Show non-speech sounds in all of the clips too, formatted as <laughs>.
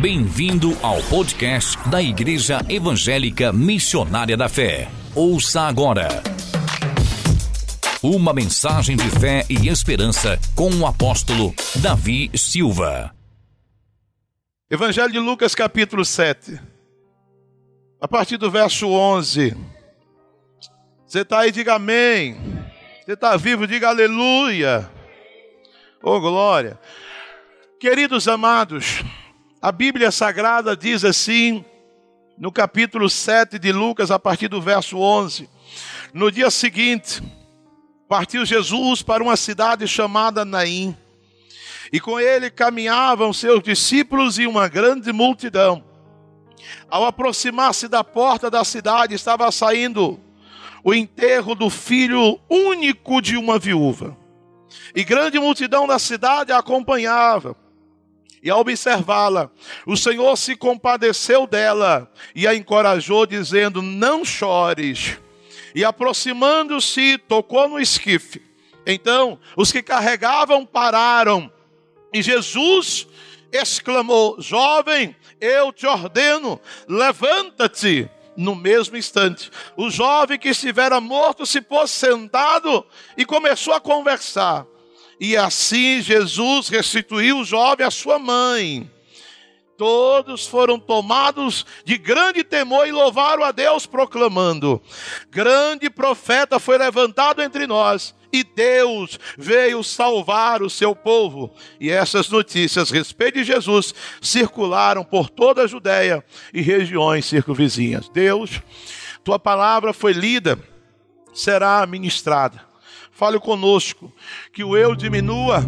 Bem-vindo ao podcast da Igreja Evangélica Missionária da Fé. Ouça agora. Uma mensagem de fé e esperança com o apóstolo Davi Silva. Evangelho de Lucas, capítulo 7. A partir do verso 11. Você está aí, diga amém. Você está vivo, diga aleluia. Oh, glória. Queridos amados, a Bíblia Sagrada diz assim, no capítulo 7 de Lucas, a partir do verso 11: No dia seguinte, partiu Jesus para uma cidade chamada Naim, e com ele caminhavam seus discípulos e uma grande multidão. Ao aproximar-se da porta da cidade, estava saindo o enterro do filho único de uma viúva. E grande multidão da cidade a acompanhava. E ao observá-la, o Senhor se compadeceu dela e a encorajou, dizendo: Não chores. E aproximando-se, tocou no esquife. Então, os que carregavam pararam. E Jesus exclamou: Jovem, eu te ordeno, levanta-te. No mesmo instante, o jovem que estivera morto se pôs sentado e começou a conversar. E assim Jesus restituiu o jovem à sua mãe. Todos foram tomados de grande temor e louvaram a Deus, proclamando: Grande profeta foi levantado entre nós, e Deus veio salvar o seu povo. E essas notícias a respeito de Jesus circularam por toda a Judéia e regiões circunvizinhas. Deus, tua palavra foi lida, será ministrada fale conosco, que o eu diminua,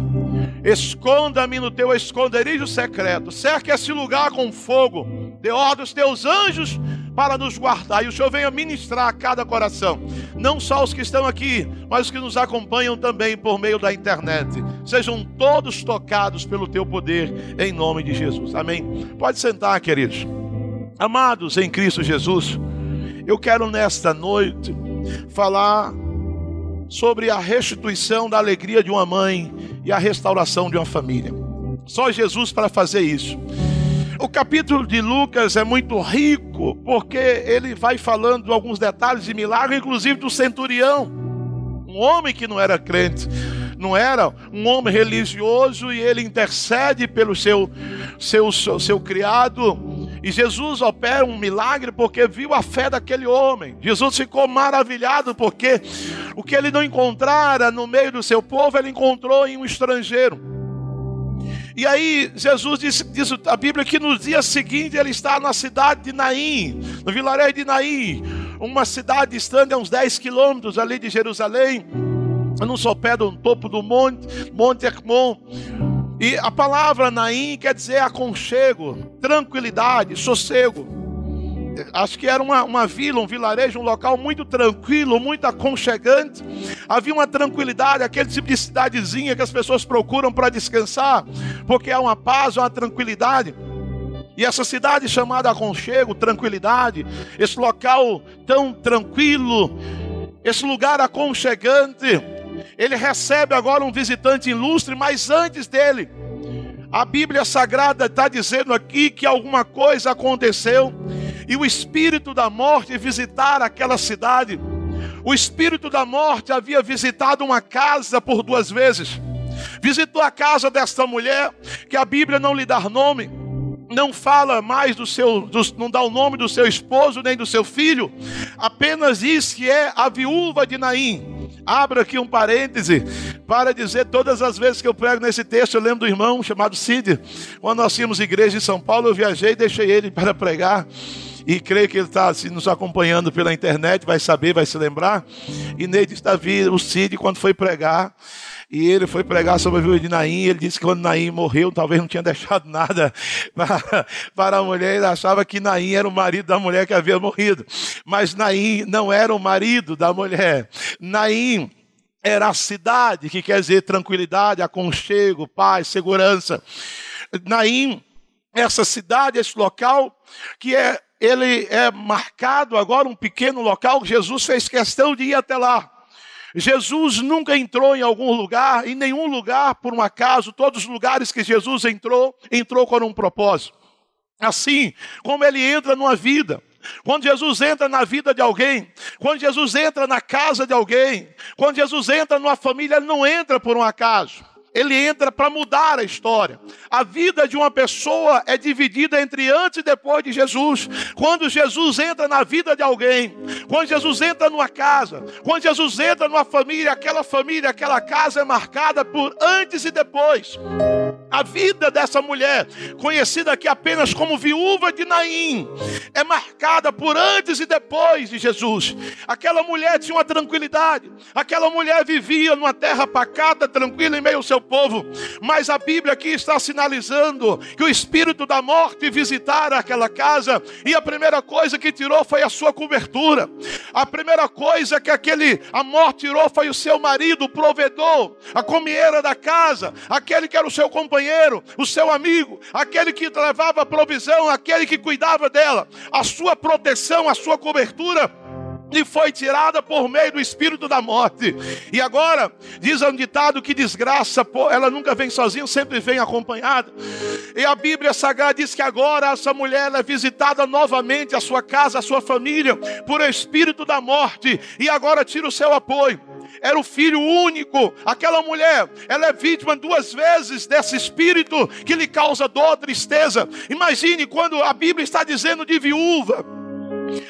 esconda-me no teu esconderijo secreto, cerque esse lugar com fogo, dê ordem aos teus anjos para nos guardar, e o Senhor venha ministrar a cada coração, não só os que estão aqui, mas os que nos acompanham também por meio da internet, sejam todos tocados pelo teu poder, em nome de Jesus, amém? Pode sentar, queridos, amados em Cristo Jesus, eu quero nesta noite falar sobre a restituição da alegria de uma mãe e a restauração de uma família. Só Jesus para fazer isso. O capítulo de Lucas é muito rico, porque ele vai falando alguns detalhes de milagre, inclusive do centurião, um homem que não era crente, não era um homem religioso, e ele intercede pelo seu, seu, seu, seu criado, e Jesus opera um milagre porque viu a fé daquele homem. Jesus ficou maravilhado porque o que ele não encontrara no meio do seu povo, ele encontrou em um estrangeiro. E aí, Jesus diz, diz, a Bíblia que no dia seguinte ele está na cidade de Naim, no vilarejo de Naim, uma cidade distante a uns 10 quilômetros ali de Jerusalém, no sopé do topo do monte, Monte Hermon. E a palavra Naim quer dizer aconchego, tranquilidade, sossego. Acho que era uma, uma vila, um vilarejo, um local muito tranquilo, muito aconchegante. Havia uma tranquilidade, aquele tipo de cidadezinha que as pessoas procuram para descansar, porque há uma paz, uma tranquilidade. E essa cidade chamada aconchego, tranquilidade, esse local tão tranquilo, esse lugar aconchegante, ele recebe agora um visitante ilustre, mas antes dele, a Bíblia Sagrada está dizendo aqui que alguma coisa aconteceu e o espírito da morte visitar aquela cidade. O espírito da morte havia visitado uma casa por duas vezes. Visitou a casa desta mulher, que a Bíblia não lhe dá nome, não fala mais do seu, do, não dá o nome do seu esposo nem do seu filho, apenas diz que é a viúva de Naim. Abra aqui um parêntese para dizer todas as vezes que eu prego nesse texto, eu lembro do irmão chamado Cid. Quando nós tínhamos igreja em São Paulo, eu viajei e deixei ele para pregar. E creio que ele está assim, nos acompanhando pela internet, vai saber, vai se lembrar. E nele está vindo o Cid quando foi pregar. E ele foi pregar sobre a viúva de Naim. Ele disse que quando Naim morreu, talvez não tinha deixado nada <laughs> para, para a mulher. Ele achava que Naim era o marido da mulher que havia morrido. Mas Naim não era o marido da mulher. Naim era a cidade, que quer dizer tranquilidade, aconchego, paz, segurança. Naim, essa cidade, esse local, que é, ele é marcado agora, um pequeno local, Jesus fez questão de ir até lá. Jesus nunca entrou em algum lugar, em nenhum lugar por um acaso, todos os lugares que Jesus entrou, entrou com um propósito. Assim como ele entra numa vida, quando Jesus entra na vida de alguém, quando Jesus entra na casa de alguém, quando Jesus entra numa família, ele não entra por um acaso ele entra para mudar a história. A vida de uma pessoa é dividida entre antes e depois de Jesus. Quando Jesus entra na vida de alguém, quando Jesus entra numa casa, quando Jesus entra numa família, aquela família, aquela casa é marcada por antes e depois. A vida dessa mulher, conhecida aqui apenas como viúva de Naim, é marcada por antes e depois de Jesus. Aquela mulher tinha uma tranquilidade, aquela mulher vivia numa terra pacata, tranquila em meio ao seu povo. Mas a Bíblia aqui está sinalizando que o espírito da morte visitara aquela casa e a primeira coisa que tirou foi a sua cobertura. A primeira coisa que aquele a morte tirou foi o seu marido, o provedor, a comieira da casa, aquele que era o seu companheiro, o seu amigo, aquele que levava provisão, aquele que cuidava dela, a sua proteção, a sua cobertura e foi tirada por meio do espírito da morte. E agora, diz um ditado que desgraça, ela nunca vem sozinha, sempre vem acompanhada. E a Bíblia Sagrada diz que agora essa mulher é visitada novamente, a sua casa, a sua família, por espírito da morte, e agora tira o seu apoio era o filho único. Aquela mulher, ela é vítima duas vezes desse espírito que lhe causa dor, tristeza. Imagine quando a Bíblia está dizendo de viúva.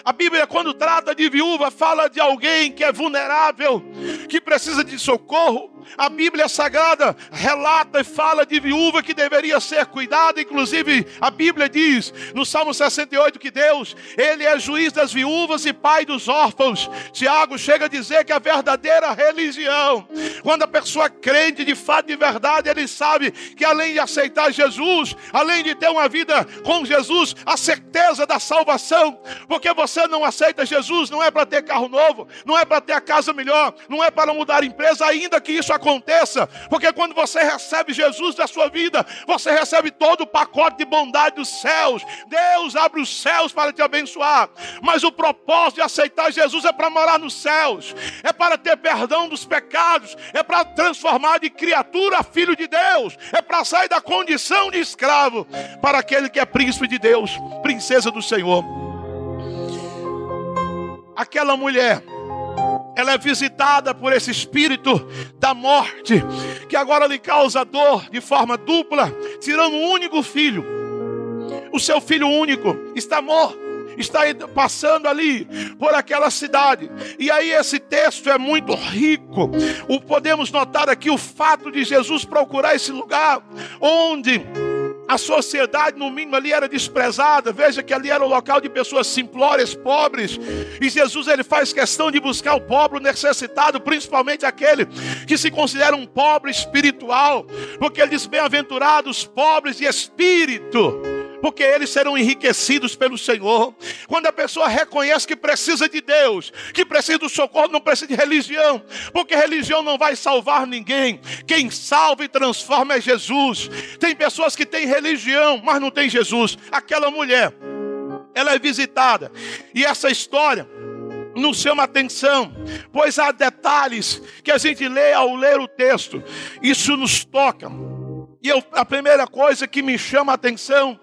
A Bíblia, quando trata de viúva, fala de alguém que é vulnerável, que precisa de socorro. A Bíblia Sagrada relata e fala de viúva que deveria ser cuidada. Inclusive, a Bíblia diz no Salmo 68 que Deus, Ele é juiz das viúvas e pai dos órfãos. Tiago chega a dizer que a verdadeira religião, quando a pessoa crente de fato de verdade, ele sabe que além de aceitar Jesus, além de ter uma vida com Jesus, a certeza da salvação, porque você não aceita Jesus, não é para ter carro novo, não é para ter a casa melhor, não é para mudar empresa, ainda que isso aconteça, porque quando você recebe Jesus na sua vida, você recebe todo o pacote de bondade dos céus. Deus abre os céus para te abençoar, mas o propósito de aceitar Jesus é para morar nos céus, é para ter perdão dos pecados, é para transformar de criatura a filho de Deus, é para sair da condição de escravo para aquele que é príncipe de Deus, princesa do Senhor. Aquela mulher ela é visitada por esse espírito da morte, que agora lhe causa dor de forma dupla, tirando um único filho. O seu filho único está morto está passando ali por aquela cidade. E aí esse texto é muito rico. O podemos notar aqui o fato de Jesus procurar esse lugar onde a sociedade, no mínimo, ali era desprezada. Veja que ali era o local de pessoas simplórias, pobres. E Jesus ele faz questão de buscar o pobre, o necessitado, principalmente aquele que se considera um pobre espiritual. Porque ele diz: bem-aventurados pobres de espírito porque eles serão enriquecidos pelo Senhor. Quando a pessoa reconhece que precisa de Deus, que precisa do socorro, não precisa de religião, porque religião não vai salvar ninguém. Quem salva e transforma é Jesus. Tem pessoas que têm religião, mas não tem Jesus. Aquela mulher, ela é visitada, e essa história nos chama atenção, pois há detalhes que a gente lê ao ler o texto, isso nos toca. E eu, a primeira coisa que me chama a atenção,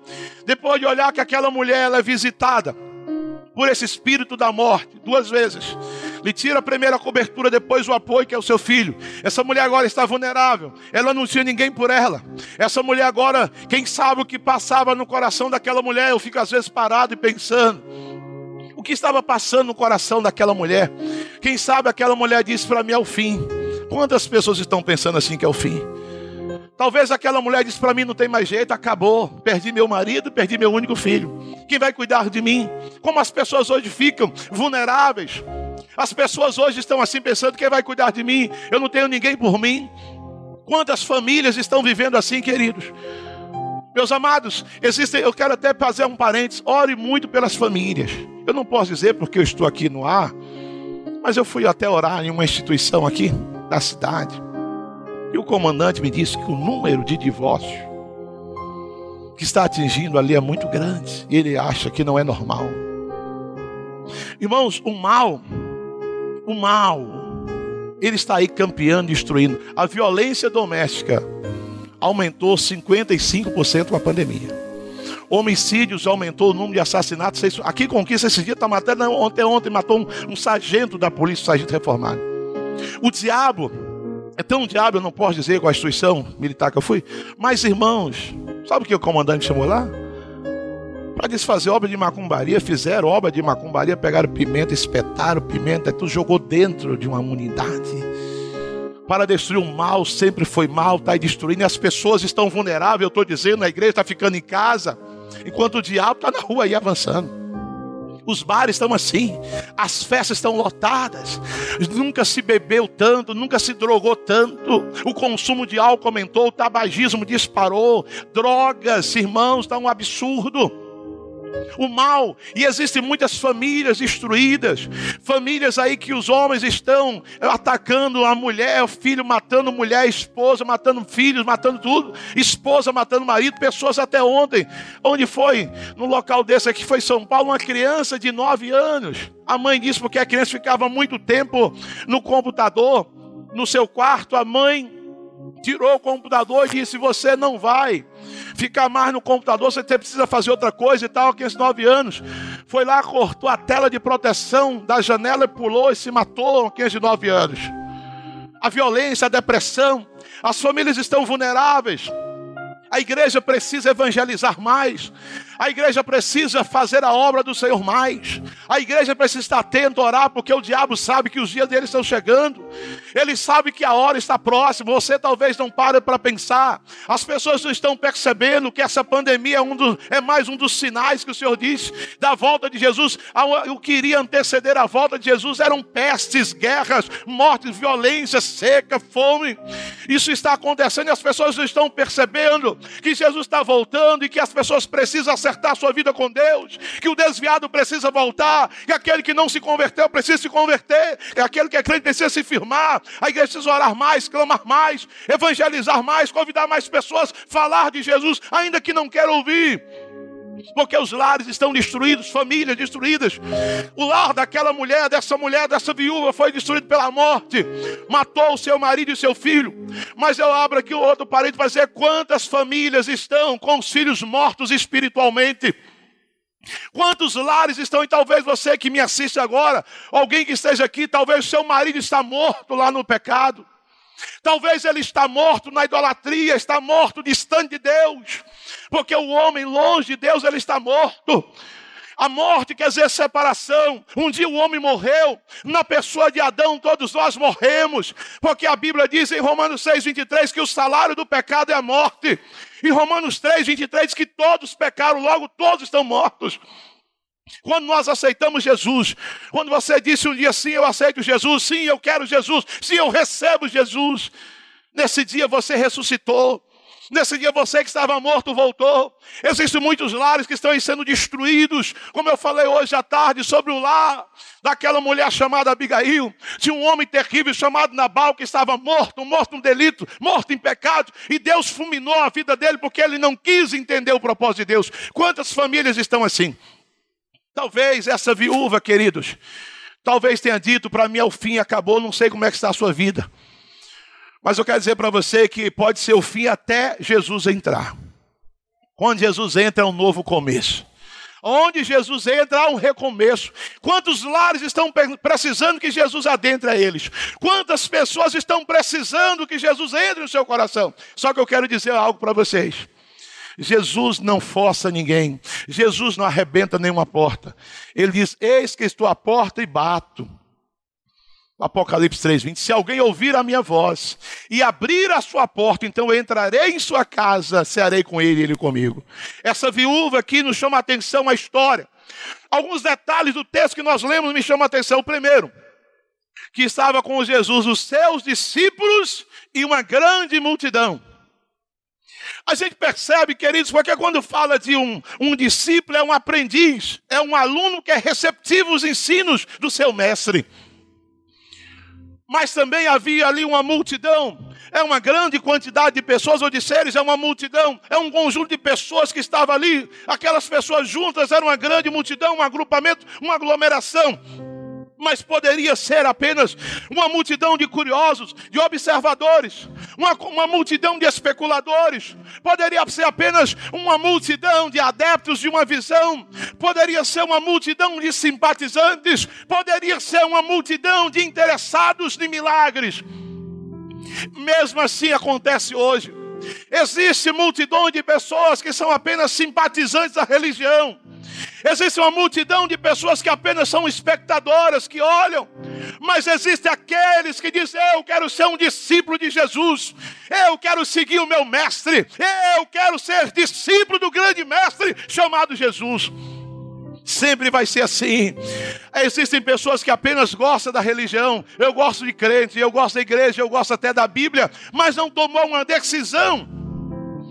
depois de olhar que aquela mulher ela é visitada por esse espírito da morte, duas vezes. Lhe tira a primeira cobertura, depois o apoio, que é o seu filho. Essa mulher agora está vulnerável. Ela não tinha ninguém por ela. Essa mulher agora, quem sabe o que passava no coração daquela mulher? Eu fico às vezes parado e pensando. O que estava passando no coração daquela mulher? Quem sabe aquela mulher disse para mim: é o fim. Quantas pessoas estão pensando assim que é o fim? Talvez aquela mulher disse para mim: não tem mais jeito, acabou. Perdi meu marido, perdi meu único filho. Quem vai cuidar de mim? Como as pessoas hoje ficam vulneráveis. As pessoas hoje estão assim pensando: quem vai cuidar de mim? Eu não tenho ninguém por mim. Quantas famílias estão vivendo assim, queridos? Meus amados, existem, eu quero até fazer um parênteses, ore muito pelas famílias. Eu não posso dizer porque eu estou aqui no ar, mas eu fui até orar em uma instituição aqui da cidade. E o comandante me disse que o número de divórcios que está atingindo ali é muito grande. E ele acha que não é normal. Irmãos, o mal, o mal, ele está aí campeando, destruindo. A violência doméstica aumentou 55% com a pandemia. Homicídios aumentou o número de assassinatos. Aqui conquista esse dia está matando. Ontem, ontem matou um, um sargento da polícia, um sargento reformado. O diabo, é tão diabo, eu não posso dizer qual a instituição militar que eu fui. Mas, irmãos, sabe o que o comandante chamou lá? Para desfazer obra de macumbaria, fizeram obra de macumbaria, pegaram pimenta, espetaram pimenta, tudo jogou dentro de uma unidade para destruir o mal, sempre foi mal, está destruindo, e as pessoas estão vulneráveis, eu estou dizendo, a igreja está ficando em casa, enquanto o diabo está na rua aí avançando. Os bares estão assim, as festas estão lotadas, nunca se bebeu tanto, nunca se drogou tanto, o consumo de álcool aumentou, o tabagismo disparou, drogas, irmãos, está um absurdo o mal, e existem muitas famílias destruídas, famílias aí que os homens estão atacando a mulher, o filho matando mulher, esposa matando filhos, matando tudo, esposa matando marido, pessoas até ontem, onde foi? No local desse aqui foi São Paulo, uma criança de nove anos. A mãe disse porque a criança ficava muito tempo no computador, no seu quarto, a mãe tirou o computador e disse: Você não vai ficar mais no computador, você precisa fazer outra coisa e tal. 15, 9 anos, foi lá, cortou a tela de proteção da janela e pulou e se matou. 15, 9 anos. A violência, a depressão, as famílias estão vulneráveis. A igreja precisa evangelizar mais. A igreja precisa fazer a obra do Senhor mais. A igreja precisa estar atento, orar, porque o diabo sabe que os dias dele estão chegando. Ele sabe que a hora está próxima. Você talvez não pare para pensar. As pessoas não estão percebendo que essa pandemia é, um é mais um dos sinais que o Senhor disse da volta de Jesus. O que iria anteceder a volta de Jesus eram pestes, guerras, mortes, violência, seca, fome. Isso está acontecendo e as pessoas não estão percebendo que Jesus está voltando e que as pessoas precisam acertar sua vida com Deus, que o desviado precisa voltar, que aquele que não se converteu precisa se converter, que aquele que é crente precisa se firmar, a igreja precisa orar mais, clamar mais, evangelizar mais, convidar mais pessoas, falar de Jesus, ainda que não queiram ouvir porque os lares estão destruídos, famílias destruídas. O lar daquela mulher, dessa mulher, dessa viúva foi destruído pela morte, matou o seu marido e seu filho. Mas eu abro aqui o outro parede para dizer quantas famílias estão com os filhos mortos espiritualmente. Quantos lares estão, e talvez você que me assiste agora, alguém que esteja aqui, talvez seu marido está morto lá no pecado. Talvez ele está morto na idolatria, está morto distante de Deus, porque o homem longe de Deus ele está morto. A morte quer dizer separação. Um dia o homem morreu, na pessoa de Adão todos nós morremos, porque a Bíblia diz em Romanos 6, 23 que o salário do pecado é a morte. Em Romanos 3, 23 que todos pecaram, logo todos estão mortos. Quando nós aceitamos Jesus, quando você disse um dia sim, eu aceito Jesus, sim, eu quero Jesus, sim, eu recebo Jesus. Nesse dia você ressuscitou. Nesse dia você que estava morto voltou. Existem muitos lares que estão sendo destruídos, como eu falei hoje à tarde sobre o lar daquela mulher chamada Abigail, de um homem terrível chamado Nabal que estava morto, morto em delito, morto em pecado, e Deus fulminou a vida dele porque ele não quis entender o propósito de Deus. Quantas famílias estão assim? Talvez essa viúva, queridos, talvez tenha dito para mim: é o fim, acabou, não sei como é que está a sua vida. Mas eu quero dizer para você que pode ser o fim até Jesus entrar. Quando Jesus entra, é um novo começo. Onde Jesus entra, há um recomeço. Quantos lares estão precisando que Jesus adentre a eles? Quantas pessoas estão precisando que Jesus entre no seu coração? Só que eu quero dizer algo para vocês. Jesus não força ninguém. Jesus não arrebenta nenhuma porta. Ele diz: Eis que estou à porta e bato. Apocalipse 3:20. Se alguém ouvir a minha voz e abrir a sua porta, então eu entrarei em sua casa, cearei com ele e ele comigo. Essa viúva aqui nos chama a atenção a história. Alguns detalhes do texto que nós lemos me chamam a atenção. Primeiro, que estava com Jesus os seus discípulos e uma grande multidão. A gente percebe, queridos, porque quando fala de um, um discípulo, é um aprendiz, é um aluno que é receptivo aos ensinos do seu mestre. Mas também havia ali uma multidão, é uma grande quantidade de pessoas, ou de seres, é uma multidão, é um conjunto de pessoas que estava ali, aquelas pessoas juntas, era uma grande multidão, um agrupamento, uma aglomeração. Mas poderia ser apenas uma multidão de curiosos, de observadores, uma, uma, multidão de especuladores, poderia ser apenas uma multidão de adeptos de uma visão, poderia ser uma multidão de simpatizantes, poderia ser uma multidão de interessados em milagres. Mesmo assim acontece hoje. Existe multidão de pessoas que são apenas simpatizantes da religião. Existe uma multidão de pessoas que apenas são espectadoras, que olham, mas existe aqueles que dizem: Eu quero ser um discípulo de Jesus, eu quero seguir o meu mestre, eu quero ser discípulo do grande mestre chamado Jesus. Sempre vai ser assim. Existem pessoas que apenas gostam da religião. Eu gosto de crente, eu gosto da igreja, eu gosto até da Bíblia, mas não tomou uma decisão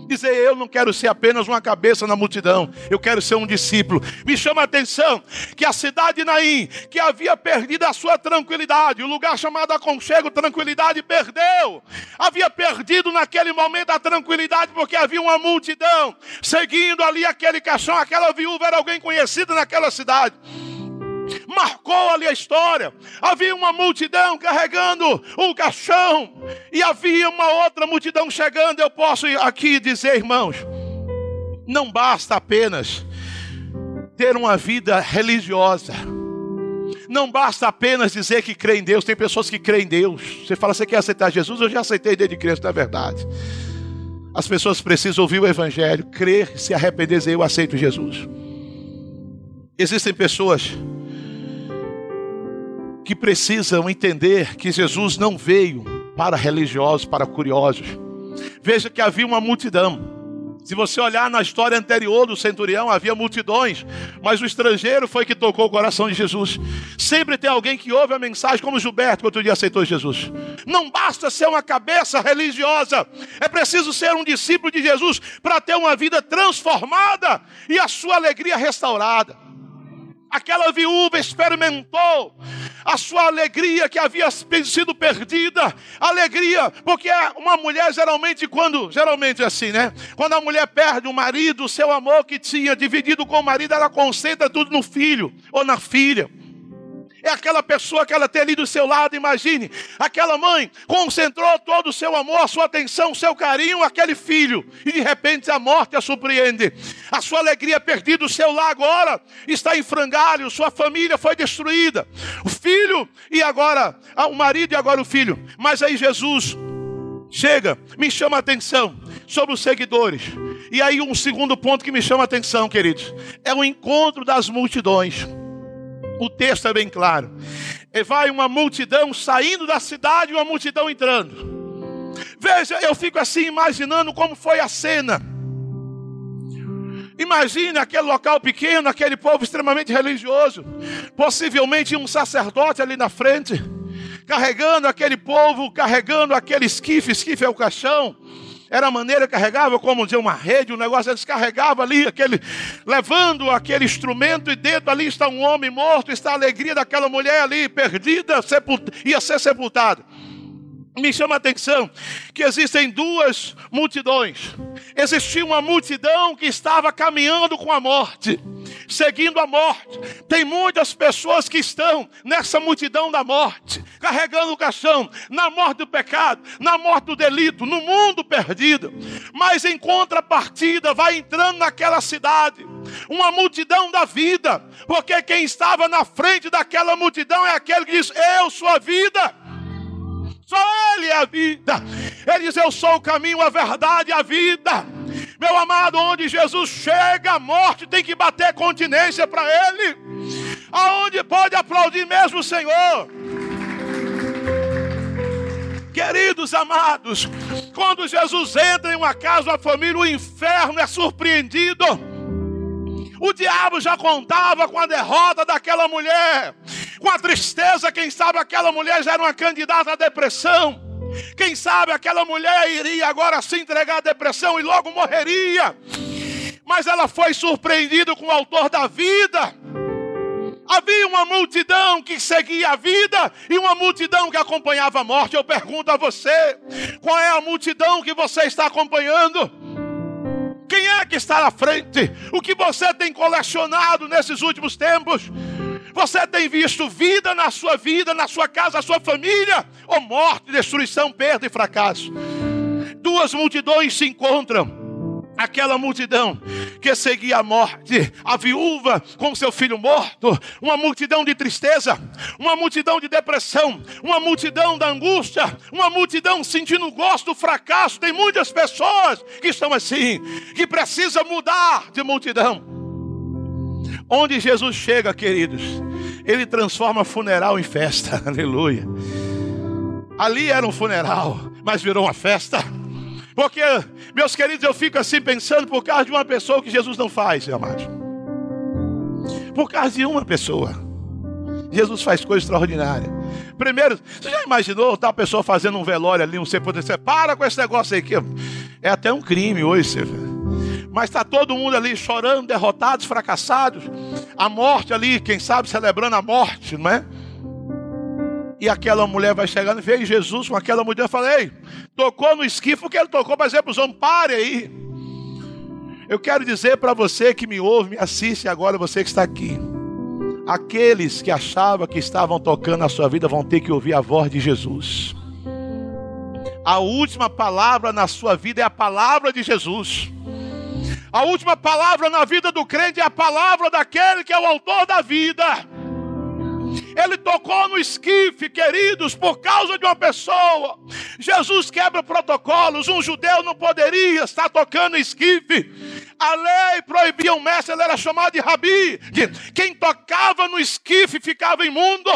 Dizer, eu não quero ser apenas uma cabeça na multidão, eu quero ser um discípulo. Me chama a atenção que a cidade de Naim, que havia perdido a sua tranquilidade, o lugar chamado aconchego, tranquilidade, perdeu. Havia perdido naquele momento a tranquilidade, porque havia uma multidão seguindo ali aquele caixão, aquela viúva era alguém conhecido naquela cidade marcou ali a história. Havia uma multidão carregando o caixão, e havia uma outra multidão chegando. Eu posso aqui dizer, irmãos, não basta apenas ter uma vida religiosa. Não basta apenas dizer que crê em Deus. Tem pessoas que creem em Deus. Você fala, você quer aceitar Jesus? Eu já aceitei desde criança, não é verdade. As pessoas precisam ouvir o Evangelho, crer, se arrepender, dizer eu aceito Jesus. Existem pessoas que precisam entender que Jesus não veio para religiosos, para curiosos. Veja que havia uma multidão. Se você olhar na história anterior do centurião, havia multidões, mas o estrangeiro foi que tocou o coração de Jesus. Sempre tem alguém que ouve a mensagem, como Gilberto, que outro dia aceitou Jesus. Não basta ser uma cabeça religiosa, é preciso ser um discípulo de Jesus para ter uma vida transformada e a sua alegria restaurada. Aquela viúva experimentou a sua alegria que havia sido perdida, alegria, porque uma mulher geralmente quando, geralmente é assim, né? Quando a mulher perde o marido, o seu amor que tinha dividido com o marido, ela concentra tudo no filho ou na filha é aquela pessoa que ela tem ali do seu lado, imagine. Aquela mãe concentrou todo o seu amor, a sua atenção, o seu carinho, aquele filho, e de repente a morte a surpreende. A sua alegria perdida, o seu lar agora está em frangalho, sua família foi destruída. O filho e agora o marido e agora o filho. Mas aí Jesus chega, me chama a atenção sobre os seguidores. E aí um segundo ponto que me chama a atenção, queridos, é o encontro das multidões. O texto é bem claro. E vai uma multidão saindo da cidade e uma multidão entrando. Veja, eu fico assim imaginando como foi a cena. Imagine aquele local pequeno, aquele povo extremamente religioso, possivelmente um sacerdote ali na frente, carregando aquele povo, carregando aquele esquife, esquife é o caixão, era a maneira carregava, como dizer, uma rede, um negócio, eles carregavam ali, aquele, levando aquele instrumento, e dentro ali está um homem morto, está a alegria daquela mulher ali, perdida, sepult... ia ser sepultada. Me chama a atenção que existem duas multidões. Existia uma multidão que estava caminhando com a morte seguindo a morte. Tem muitas pessoas que estão nessa multidão da morte, carregando o caixão, na morte do pecado, na morte do delito, no mundo perdido. Mas em contrapartida, vai entrando naquela cidade uma multidão da vida, porque quem estava na frente daquela multidão é aquele que diz: Eu sou a vida. Só Ele é a vida. Ele diz: Eu sou o caminho, a verdade a vida. Meu amado, onde Jesus chega, a morte tem que bater continência para Ele. Aonde pode aplaudir mesmo o Senhor. Queridos amados, quando Jesus entra em uma casa, uma família, o inferno é surpreendido. O diabo já contava com a derrota daquela mulher, com a tristeza, quem sabe aquela mulher já era uma candidata à depressão. Quem sabe aquela mulher iria agora se entregar à depressão e logo morreria. Mas ela foi surpreendida com o autor da vida. Havia uma multidão que seguia a vida e uma multidão que acompanhava a morte. Eu pergunto a você: qual é a multidão que você está acompanhando? Quem é que está na frente? O que você tem colecionado nesses últimos tempos? Você tem visto vida na sua vida, na sua casa, na sua família, ou morte, destruição, perda e fracasso? Duas multidões se encontram aquela multidão que seguia a morte, a viúva com seu filho morto, uma multidão de tristeza, uma multidão de depressão, uma multidão da angústia, uma multidão sentindo o gosto do fracasso. Tem muitas pessoas que estão assim, que precisam mudar de multidão. Onde Jesus chega, queridos, ele transforma funeral em festa, <laughs> aleluia. Ali era um funeral, mas virou uma festa. Porque, meus queridos, eu fico assim pensando por causa de uma pessoa que Jesus não faz, amados. Por causa de uma pessoa. Jesus faz coisa extraordinária. Primeiro, você já imaginou tal pessoa fazendo um velório ali, um sepulcro? Você para com esse negócio aí que é até um crime hoje, você mas está todo mundo ali chorando, derrotados, fracassados. A morte ali, quem sabe celebrando a morte, não é? E aquela mulher vai chegando, veio Jesus com aquela mulher e fala: Ei, tocou no esquife, que ele tocou para dizer para os homens: pare aí. Eu quero dizer para você que me ouve, me assiste agora, você que está aqui. Aqueles que achavam que estavam tocando a sua vida vão ter que ouvir a voz de Jesus. A última palavra na sua vida é a palavra de Jesus. A última palavra na vida do crente é a palavra daquele que é o autor da vida. Ele tocou no esquife, queridos, por causa de uma pessoa. Jesus quebra protocolos. Um judeu não poderia estar tocando esquife. A lei proibia o mestre, ele era chamado de rabi. Quem tocava no esquife ficava imundo.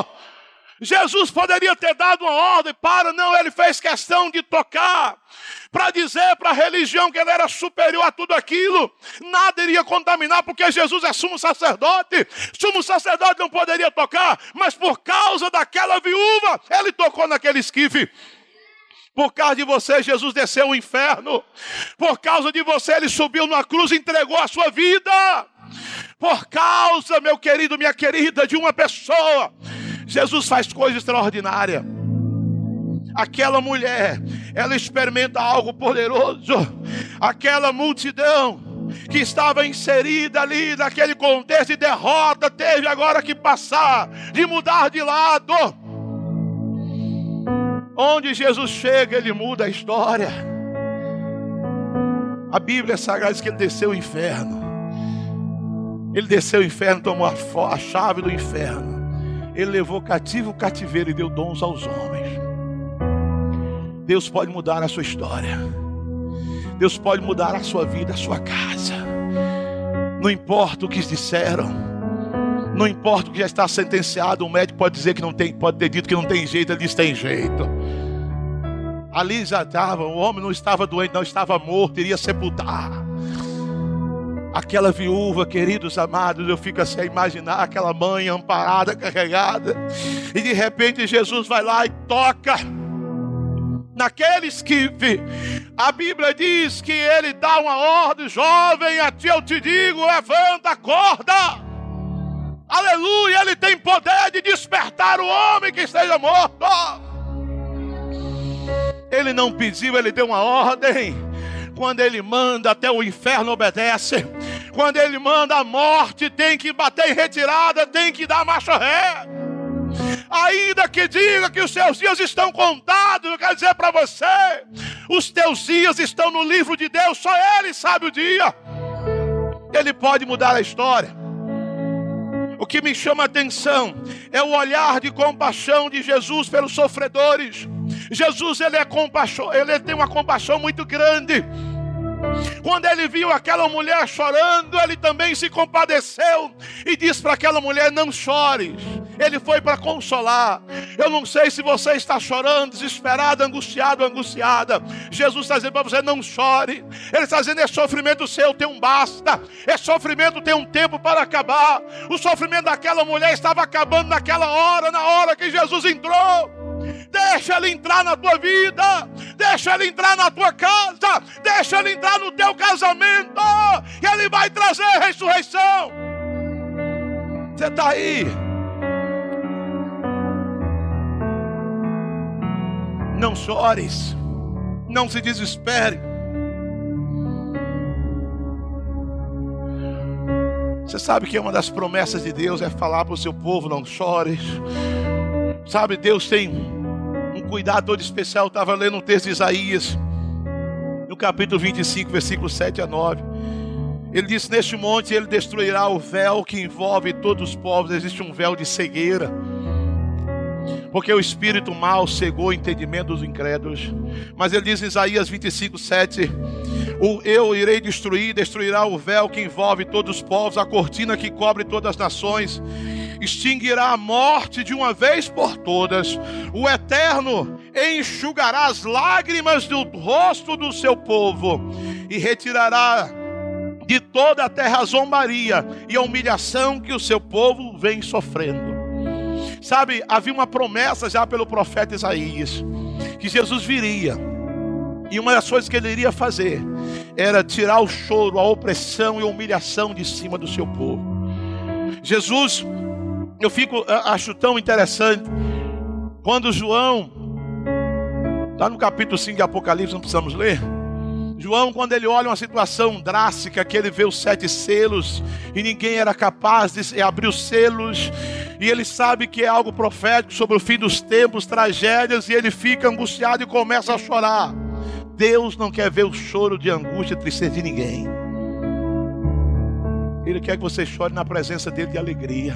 Jesus poderia ter dado uma ordem para, não, ele fez questão de tocar, para dizer para a religião que ele era superior a tudo aquilo, nada iria contaminar, porque Jesus é sumo sacerdote, sumo sacerdote não poderia tocar, mas por causa daquela viúva, ele tocou naquele esquife. Por causa de você, Jesus desceu o inferno. Por causa de você, ele subiu na cruz e entregou a sua vida. Por causa, meu querido, minha querida, de uma pessoa Jesus faz coisa extraordinária. Aquela mulher, ela experimenta algo poderoso. Aquela multidão que estava inserida ali naquele contexto de derrota, teve agora que passar, de mudar de lado. Onde Jesus chega, ele muda a história. A Bíblia Sagrada diz que ele desceu o inferno. Ele desceu o inferno, tomou a, chave do inferno. Ele levou cativo o cativeiro e deu dons aos homens. Deus pode mudar a sua história. Deus pode mudar a sua vida, a sua casa. Não importa o que disseram. Não importa o que já está sentenciado. O médico pode dizer que não tem, pode ter dito que não tem jeito. Ele diz tem jeito. Ali já estava, o homem não estava doente, não estava morto, iria sepultar. Aquela viúva, queridos amados, eu fico assim a imaginar aquela mãe amparada, carregada, e de repente Jesus vai lá e toca naquele esquife. A Bíblia diz que ele dá uma ordem, jovem, a ti eu te digo, levanta, acorda. Aleluia, ele tem poder de despertar o homem que esteja morto. Ele não pediu, ele deu uma ordem quando ele manda, até o inferno obedece. Quando ele manda a morte, tem que bater em retirada, tem que dar marcha ré. Ainda que diga que os seus dias estão contados, eu quero dizer para você: os teus dias estão no livro de Deus, só Ele sabe o dia. Ele pode mudar a história. O que me chama a atenção é o olhar de compaixão de Jesus pelos sofredores. Jesus ele é compaixão, ele tem uma compaixão muito grande. Quando ele viu aquela mulher chorando, ele também se compadeceu e disse para aquela mulher: Não chores. Ele foi para consolar. Eu não sei se você está chorando, desesperado, angustiado, angustiada. Jesus está dizendo para você: Não chore. Ele está dizendo: É sofrimento seu, tem um basta. É sofrimento, tem um tempo para acabar. O sofrimento daquela mulher estava acabando naquela hora, na hora que Jesus entrou. Deixa ele entrar na tua vida, deixa ele entrar na tua casa, deixa ele entrar no teu casamento, e ele vai trazer ressurreição. Você está aí. Não chores, não se desespere. Você sabe que uma das promessas de Deus é falar para o seu povo: não chores. Sabe, Deus tem cuidado todo especial. Eu estava lendo um texto de Isaías, no capítulo 25, versículo 7 a 9. Ele disse: Neste monte ele destruirá o véu que envolve todos os povos. Existe um véu de cegueira porque o espírito mal cegou o entendimento dos incrédulos. Mas ele diz em Isaías 25, 7: Eu irei destruir, destruirá o véu que envolve todos os povos, a cortina que cobre todas as nações, extinguirá a morte de uma vez por todas. O Eterno enxugará as lágrimas do rosto do seu povo e retirará de toda a terra a zombaria e a humilhação que o seu povo vem sofrendo. Sabe, havia uma promessa já pelo profeta Isaías que Jesus viria. E uma das coisas que ele iria fazer era tirar o choro, a opressão e a humilhação de cima do seu povo. Jesus, eu fico, acho tão interessante, quando João, está no capítulo 5 de Apocalipse, não precisamos ler. João, quando ele olha uma situação drástica, que ele vê os sete selos e ninguém era capaz de abrir os selos, e ele sabe que é algo profético sobre o fim dos tempos, tragédias, e ele fica angustiado e começa a chorar. Deus não quer ver o choro de angústia e tristeza de ninguém. Ele quer que você chore na presença dele de alegria.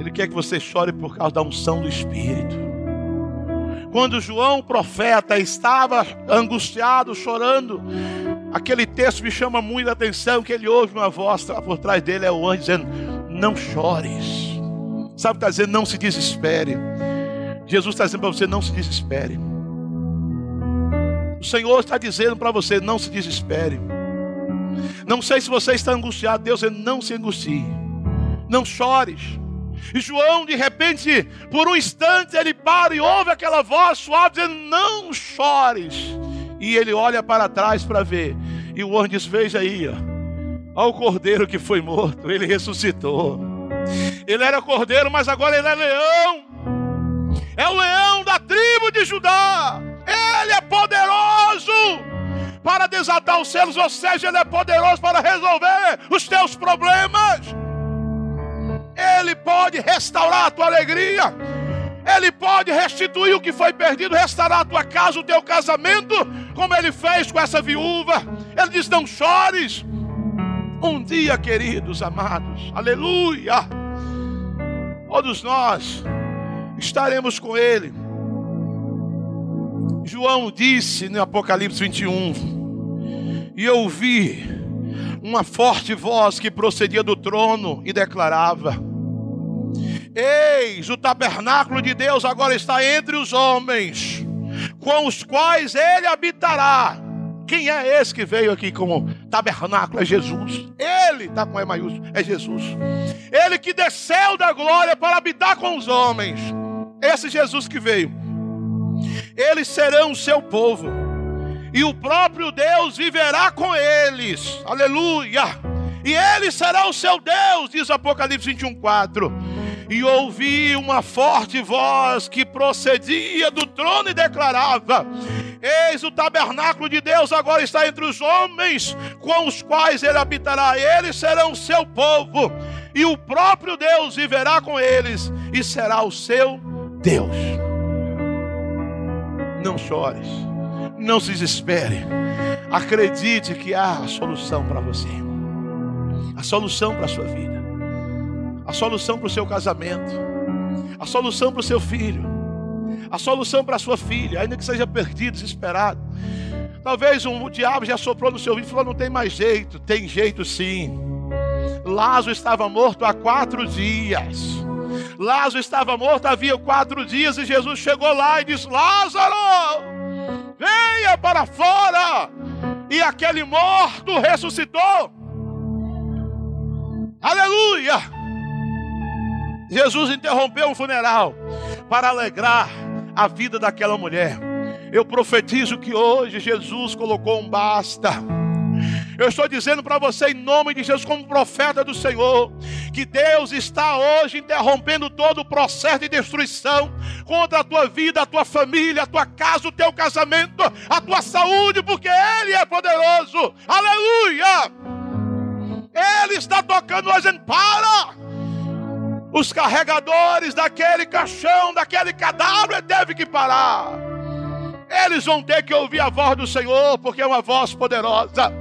Ele quer que você chore por causa da unção do Espírito. Quando João, profeta, estava angustiado, chorando, aquele texto me chama muito a atenção, que ele ouve uma voz por trás dele, é o anjo dizendo, não chores. Sabe o que está dizendo? Não se desespere. Jesus está dizendo para você: não se desespere. O Senhor está dizendo para você: não se desespere. Não sei se você está angustiado, Deus dizendo: não se angustie, não chores. E João, de repente, por um instante, ele para e ouve aquela voz suave dizendo: Não chores. E ele olha para trás para ver. E o anjo diz: Veja aí, ó ao cordeiro que foi morto, ele ressuscitou. Ele era cordeiro, mas agora ele é leão. É o leão da tribo de Judá. Ele é poderoso para desatar os selos, ou seja, ele é poderoso para resolver os teus problemas. Ele pode restaurar a tua alegria. Ele pode restituir o que foi perdido, restaurar a tua casa, o teu casamento, como ele fez com essa viúva. Ele diz: Não chores, um dia, queridos amados, aleluia, todos nós estaremos com Ele. João disse no Apocalipse 21: E eu ouvi uma forte voz que procedia do trono e declarava: Eis, o tabernáculo de Deus agora está entre os homens, com os quais ele habitará quem é esse que veio aqui como tabernáculo? É Jesus. Ele está com E maiúsculo, é Jesus. Ele que desceu da glória para habitar com os homens. Esse Jesus que veio. Eles serão o seu povo. E o próprio Deus viverá com eles. Aleluia. E ele será o seu Deus, diz Apocalipse 21, 4 e ouvi uma forte voz que procedia do trono e declarava: Eis o tabernáculo de Deus agora está entre os homens, com os quais ele habitará. Eles serão seu povo, e o próprio Deus viverá com eles e será o seu Deus. Não chores, não se desespere. Acredite que há a solução para você, a solução para a sua vida a solução para o seu casamento, a solução para o seu filho, a solução para a sua filha, ainda que seja perdido, desesperado. Talvez um, o diabo já soprou no seu ouvido e falou: não tem mais jeito, tem jeito sim. Lázaro estava morto há quatro dias. Lázaro estava morto havia quatro dias e Jesus chegou lá e disse: Lázaro, venha para fora. E aquele morto ressuscitou. Aleluia! Jesus interrompeu um funeral para alegrar a vida daquela mulher. Eu profetizo que hoje Jesus colocou um basta. Eu estou dizendo para você, em nome de Jesus, como profeta do Senhor, que Deus está hoje interrompendo todo o processo de destruição contra a tua vida, a tua família, a tua casa, o teu casamento, a tua saúde, porque Ele é poderoso. Aleluia! Ele está tocando, dizendo: para! Os carregadores daquele caixão, daquele cadáver, teve que parar. Eles vão ter que ouvir a voz do Senhor, porque é uma voz poderosa.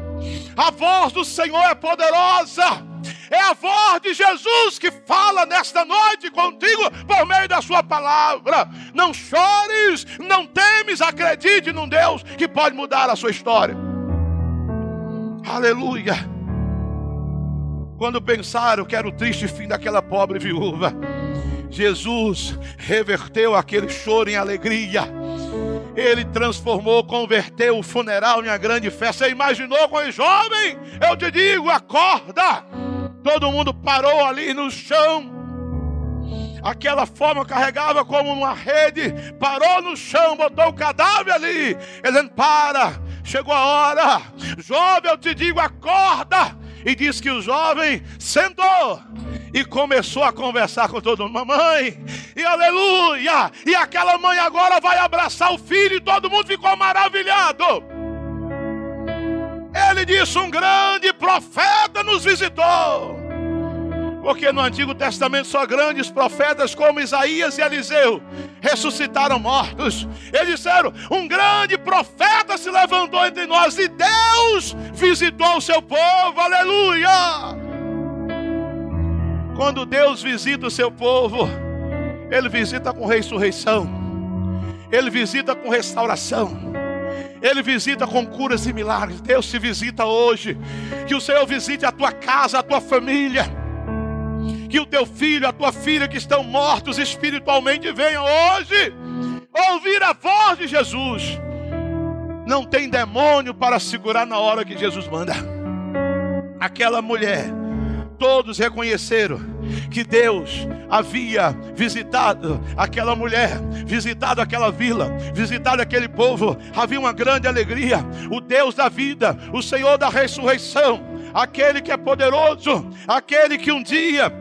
A voz do Senhor é poderosa. É a voz de Jesus que fala nesta noite contigo por meio da sua palavra. Não chores, não temes, acredite num Deus que pode mudar a sua história. Aleluia. Quando pensaram que era o triste fim daquela pobre viúva, Jesus reverteu aquele choro em alegria. Ele transformou, converteu o funeral em uma grande festa. Você imaginou com o jovem? Eu te digo, acorda. Todo mundo parou ali no chão. Aquela forma carregava como uma rede, parou no chão, botou o cadáver ali. Ele para, chegou a hora. Jovem, eu te digo, acorda. E diz que o jovem sentou e começou a conversar com todo mundo. Mamãe, e aleluia! E aquela mãe agora vai abraçar o filho e todo mundo ficou maravilhado. Ele disse: Um grande profeta nos visitou. Porque no Antigo Testamento só grandes profetas como Isaías e Eliseu ressuscitaram mortos. Eles disseram: Um grande profeta se levantou entre nós e Deus visitou o seu povo. Aleluia! Quando Deus visita o seu povo, Ele visita com ressurreição, Ele visita com restauração. Ele visita com curas e milagres. Deus te visita hoje. Que o Senhor visite a tua casa, a tua família que o teu filho, a tua filha que estão mortos espiritualmente venham hoje ouvir a voz de Jesus. Não tem demônio para segurar na hora que Jesus manda. Aquela mulher, todos reconheceram que Deus havia visitado aquela mulher, visitado aquela vila, visitado aquele povo. Havia uma grande alegria. O Deus da vida, o Senhor da ressurreição, aquele que é poderoso, aquele que um dia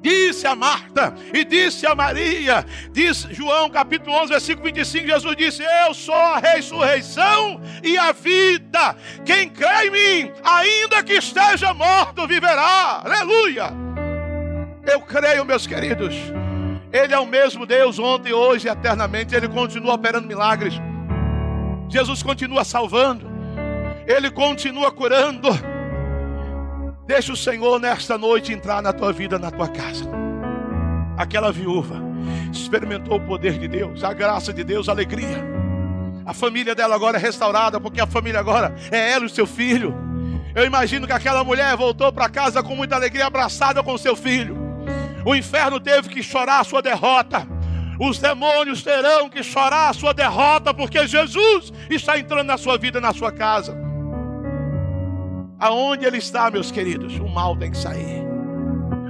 disse a Marta e disse a Maria, diz João capítulo 11, versículo 25, Jesus disse: Eu sou a ressurreição e a vida. Quem crê em mim, ainda que esteja morto, viverá. Aleluia. Eu creio, meus queridos. Ele é o mesmo Deus ontem, hoje e eternamente. Ele continua operando milagres. Jesus continua salvando. Ele continua curando. Deixa o Senhor nesta noite entrar na tua vida, na tua casa. Aquela viúva experimentou o poder de Deus, a graça de Deus, a alegria. A família dela agora é restaurada, porque a família agora é ela e o seu filho. Eu imagino que aquela mulher voltou para casa com muita alegria, abraçada com seu filho. O inferno teve que chorar a sua derrota. Os demônios terão que chorar a sua derrota, porque Jesus está entrando na sua vida, na sua casa. Aonde ele está, meus queridos, o mal tem que sair.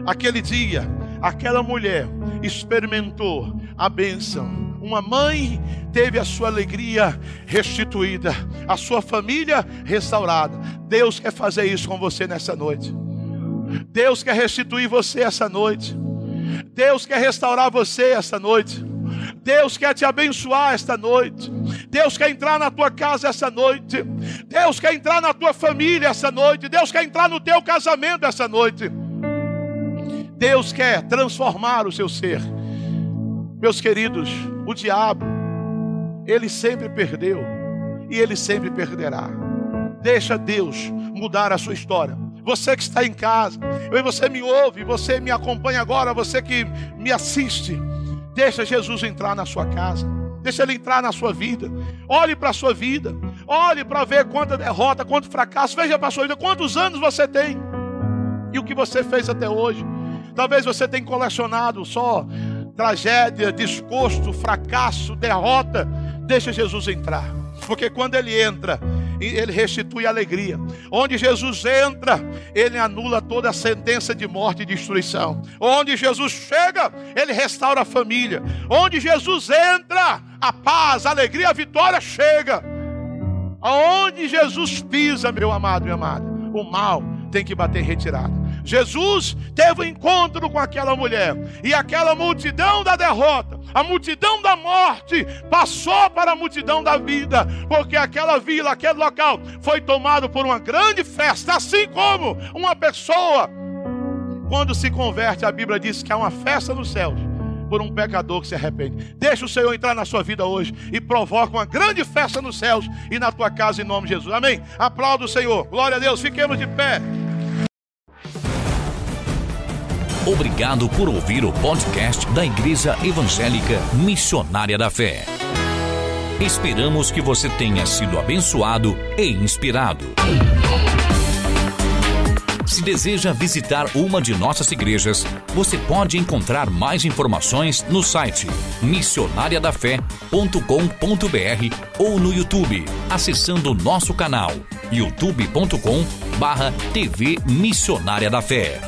Aquele dia, aquela mulher experimentou a bênção. Uma mãe teve a sua alegria restituída, a sua família restaurada. Deus quer fazer isso com você nessa noite. Deus quer restituir você essa noite. Deus quer restaurar você essa noite. Deus quer te abençoar esta noite. Deus quer entrar na tua casa essa noite. Deus quer entrar na tua família essa noite. Deus quer entrar no teu casamento essa noite. Deus quer transformar o seu ser. Meus queridos, o diabo, ele sempre perdeu e ele sempre perderá. Deixa Deus mudar a sua história. Você que está em casa, você me ouve, você me acompanha agora, você que me assiste. Deixa Jesus entrar na sua casa. Deixa ele entrar na sua vida. Olhe para a sua vida. Olhe para ver quanta derrota, quanto fracasso. Veja para a sua vida quantos anos você tem. E o que você fez até hoje. Talvez você tenha colecionado só tragédia, desgosto, fracasso, derrota. Deixa Jesus entrar. Porque quando ele entra, ele restitui alegria. Onde Jesus entra, ele anula toda a sentença de morte e destruição. Onde Jesus chega, ele restaura a família. Onde Jesus entra, a paz, a alegria, a vitória chega. Aonde Jesus pisa, meu amado e amada, o mal tem que bater retirada. Jesus teve um encontro com aquela mulher, e aquela multidão da derrota, a multidão da morte, passou para a multidão da vida, porque aquela vila, aquele local foi tomado por uma grande festa, assim como uma pessoa, quando se converte, a Bíblia diz que há uma festa nos céus por um pecador que se arrepende. Deixa o Senhor entrar na sua vida hoje e provoca uma grande festa nos céus e na tua casa em nome de Jesus. Amém. Aplauda o Senhor. Glória a Deus. Fiquemos de pé. Obrigado por ouvir o podcast da Igreja Evangélica Missionária da Fé. Esperamos que você tenha sido abençoado e inspirado. Se deseja visitar uma de nossas igrejas, você pode encontrar mais informações no site missionariadafé.com.br ou no YouTube, acessando nosso canal youtube.com/tv Missionária da Fé.